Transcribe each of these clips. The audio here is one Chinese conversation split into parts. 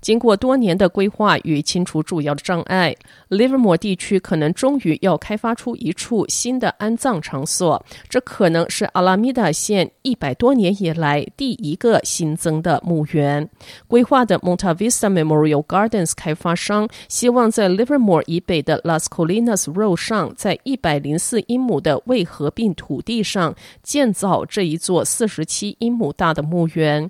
经过多年的规划与清除主要的障碍，Livermore 地区可能终于要开发出一处新的安葬场所。这可能是阿拉米达县一百多年以来第一个新增的墓园。规划的 Monta Vista Memorial Gardens 开发商希望在 Livermore 以北的 Las Colinas Road 上，在一百零四英亩的未合并土地上建造这一座四十七英亩大的墓园。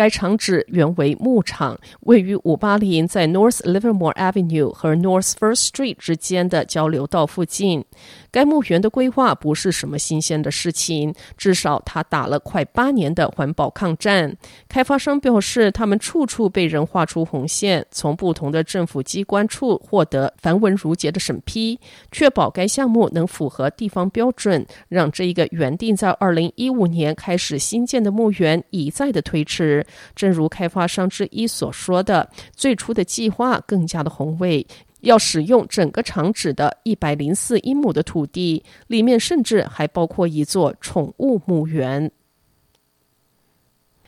该场址原为牧场，位于五八零在 North Livermore Avenue 和 North First Street 之间的交流道附近。该墓园的规划不是什么新鲜的事情，至少他打了快八年的环保抗战。开发商表示，他们处处被人画出红线，从不同的政府机关处获得繁文缛节的审批，确保该项目能符合地方标准，让这一个原定在二零一五年开始新建的墓园一再的推迟。正如开发商之一所说的，最初的计划更加的宏伟。要使用整个厂址的一百零四英亩的土地，里面甚至还包括一座宠物墓园。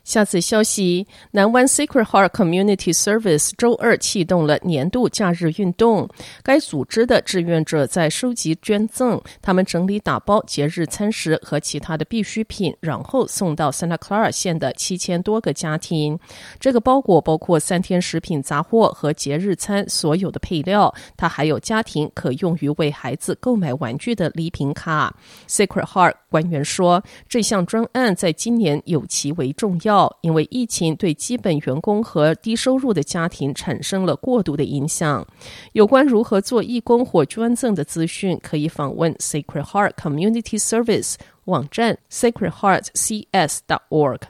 下次消息，南湾 Sacred Heart Community Service 周二启动了年度假日运动。该组织的志愿者在收集捐赠，他们整理打包节日餐食和其他的必需品，然后送到 Santa Clara 县的七千多个家庭。这个包裹包括三天食品杂货和节日餐所有的配料，它还有家庭可用于为孩子购买玩具的礼品卡。Sacred Heart 官员说，这项专案在今年有其为重要。因为疫情对基本员工和低收入的家庭产生了过度的影响。有关如何做义工或捐赠的资讯，可以访问 Sacred Heart Community Service 网站 sacredheartcs.org。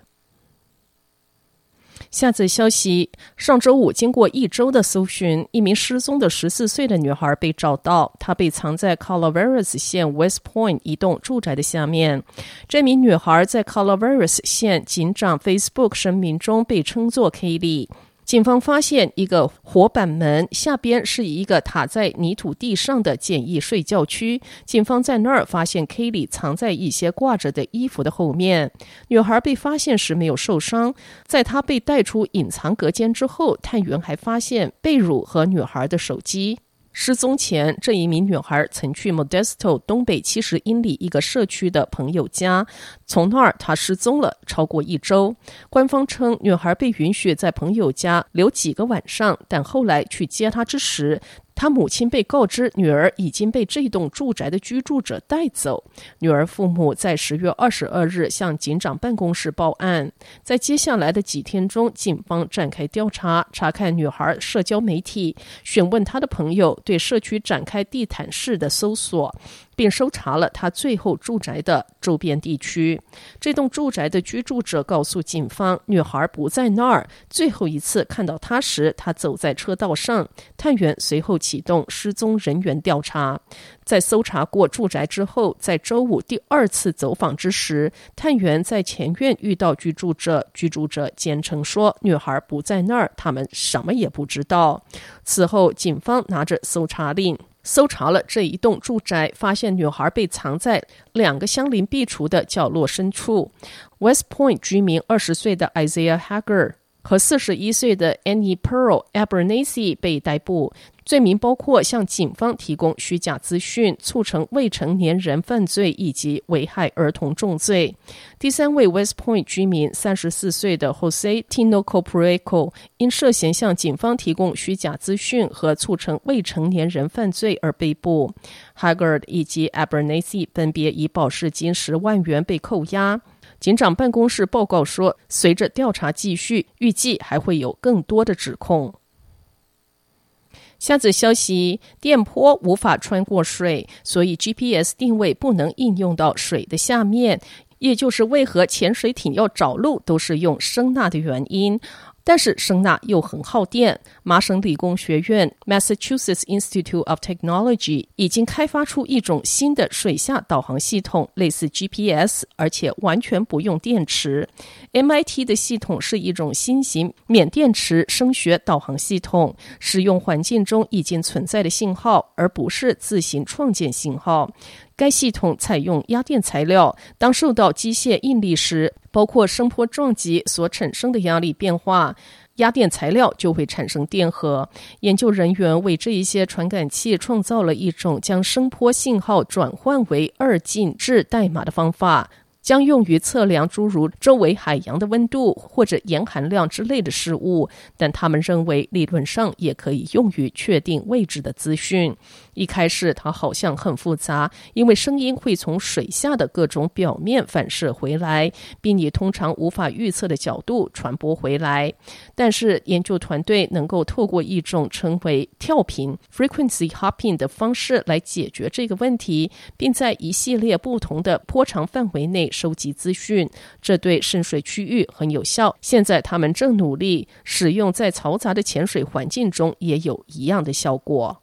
下则消息：上周五，经过一周的搜寻，一名失踪的十四岁的女孩被找到。她被藏在 Calaveras 县 West Point 一栋住宅的下面。这名女孩在 Calaveras 县警长 Facebook 声明中被称作 Kaylee。警方发现一个活板门，下边是一个塔在泥土地上的简易睡觉区。警方在那儿发现 k e l e 藏在一些挂着的衣服的后面。女孩被发现时没有受伤。在她被带出隐藏隔间之后，探员还发现被褥和女孩的手机。失踪前，这一名女孩曾去 Modesto 东北七十英里一个社区的朋友家，从那儿她失踪了超过一周。官方称，女孩被允许在朋友家留几个晚上，但后来去接她之时，他母亲被告知女儿已经被这栋住宅的居住者带走。女儿父母在十月二十二日向警长办公室报案。在接下来的几天中，警方展开调查，查看女孩社交媒体，询问她的朋友，对社区展开地毯式的搜索。并搜查了他最后住宅的周边地区。这栋住宅的居住者告诉警方，女孩不在那儿。最后一次看到她时，她走在车道上。探员随后启动失踪人员调查。在搜查过住宅之后，在周五第二次走访之时，探员在前院遇到居住者。居住者坚称说，女孩不在那儿，他们什么也不知道。此后，警方拿着搜查令。搜查了这一栋住宅，发现女孩被藏在两个相邻壁橱的角落深处。West Point 居民二十岁的 Isaiah Hager 和四十一岁的 Anne Pearl Abernathy 被逮捕。罪名包括向警方提供虚假资讯、促成未成年人犯罪以及危害儿童重罪。第三位 West Point 居民，三十四岁的 Jose Tino c o p r e c o 因涉嫌向警方提供虚假资讯和促成未成年人犯罪而被捕。Haggard 以及 Abernathy 分别以保释金十万元被扣押。警长办公室报告说，随着调查继续，预计还会有更多的指控。下则消息：电波无法穿过水，所以 GPS 定位不能应用到水的下面，也就是为何潜水艇要找路都是用声纳的原因。但是声纳又很耗电。麻省理工学院 （Massachusetts Institute of Technology） 已经开发出一种新的水下导航系统，类似 GPS，而且完全不用电池。MIT 的系统是一种新型免电池声学导航系统，使用环境中已经存在的信号，而不是自行创建信号。该系统采用压电材料，当受到机械应力时，包括声波撞击所产生的压力变化，压电材料就会产生电荷。研究人员为这一些传感器创造了一种将声波信号转换为二进制代码的方法。将用于测量诸如周围海洋的温度或者盐含量之类的事物，但他们认为理论上也可以用于确定位置的资讯。一开始它好像很复杂，因为声音会从水下的各种表面反射回来，并以通常无法预测的角度传播回来。但是研究团队能够透过一种称为跳频 （frequency hopping） 的方式来解决这个问题，并在一系列不同的波长范围内。收集资讯，这对渗水区域很有效。现在他们正努力使用在嘈杂的潜水环境中，也有一样的效果。